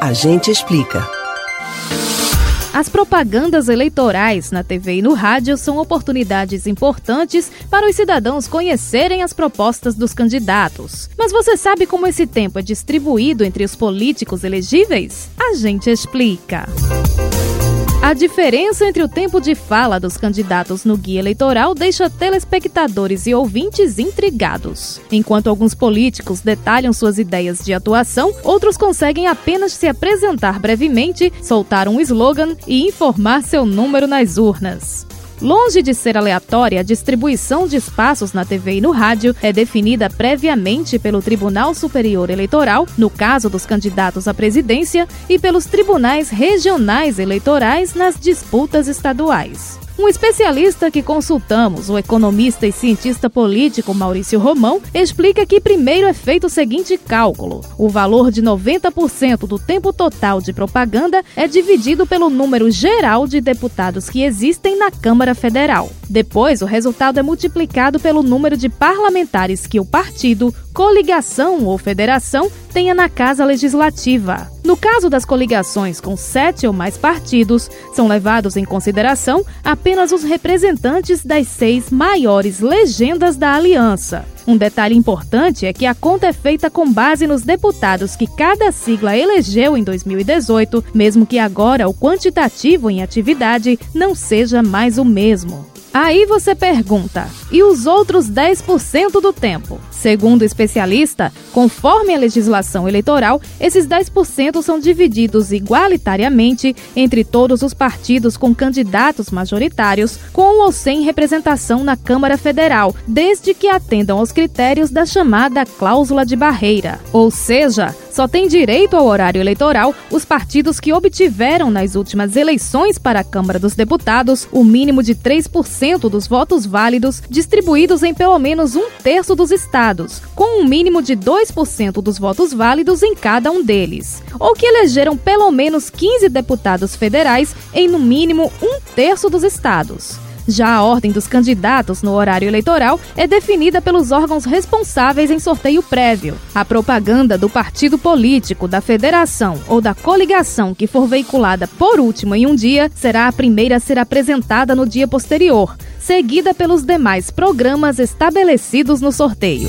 A gente explica. As propagandas eleitorais na TV e no rádio são oportunidades importantes para os cidadãos conhecerem as propostas dos candidatos. Mas você sabe como esse tempo é distribuído entre os políticos elegíveis? A gente explica. A diferença entre o tempo de fala dos candidatos no guia eleitoral deixa telespectadores e ouvintes intrigados. Enquanto alguns políticos detalham suas ideias de atuação, outros conseguem apenas se apresentar brevemente, soltar um slogan e informar seu número nas urnas. Longe de ser aleatória, a distribuição de espaços na TV e no rádio é definida previamente pelo Tribunal Superior Eleitoral, no caso dos candidatos à presidência, e pelos tribunais regionais eleitorais nas disputas estaduais. Um especialista que consultamos, o economista e cientista político Maurício Romão, explica que primeiro é feito o seguinte cálculo: o valor de 90% do tempo total de propaganda é dividido pelo número geral de deputados que existem na Câmara Federal. Depois, o resultado é multiplicado pelo número de parlamentares que o partido, coligação ou federação tenha na Casa Legislativa. No caso das coligações com sete ou mais partidos, são levados em consideração apenas os representantes das seis maiores legendas da aliança. Um detalhe importante é que a conta é feita com base nos deputados que cada sigla elegeu em 2018, mesmo que agora o quantitativo em atividade não seja mais o mesmo. Aí você pergunta: e os outros 10% do tempo? Segundo o especialista, conforme a legislação eleitoral, esses 10% são divididos igualitariamente entre todos os partidos com candidatos majoritários, com ou sem representação na Câmara Federal, desde que atendam aos critérios da chamada cláusula de barreira. Ou seja, só tem direito ao horário eleitoral os partidos que obtiveram nas últimas eleições para a Câmara dos Deputados o mínimo de 3% dos votos válidos distribuídos em pelo menos um terço dos estados, com um mínimo de 2% dos votos válidos em cada um deles, ou que elegeram pelo menos 15 deputados federais em no mínimo um terço dos estados. Já a ordem dos candidatos no horário eleitoral é definida pelos órgãos responsáveis em sorteio prévio. A propaganda do partido político, da federação ou da coligação que for veiculada por último em um dia será a primeira a ser apresentada no dia posterior, seguida pelos demais programas estabelecidos no sorteio.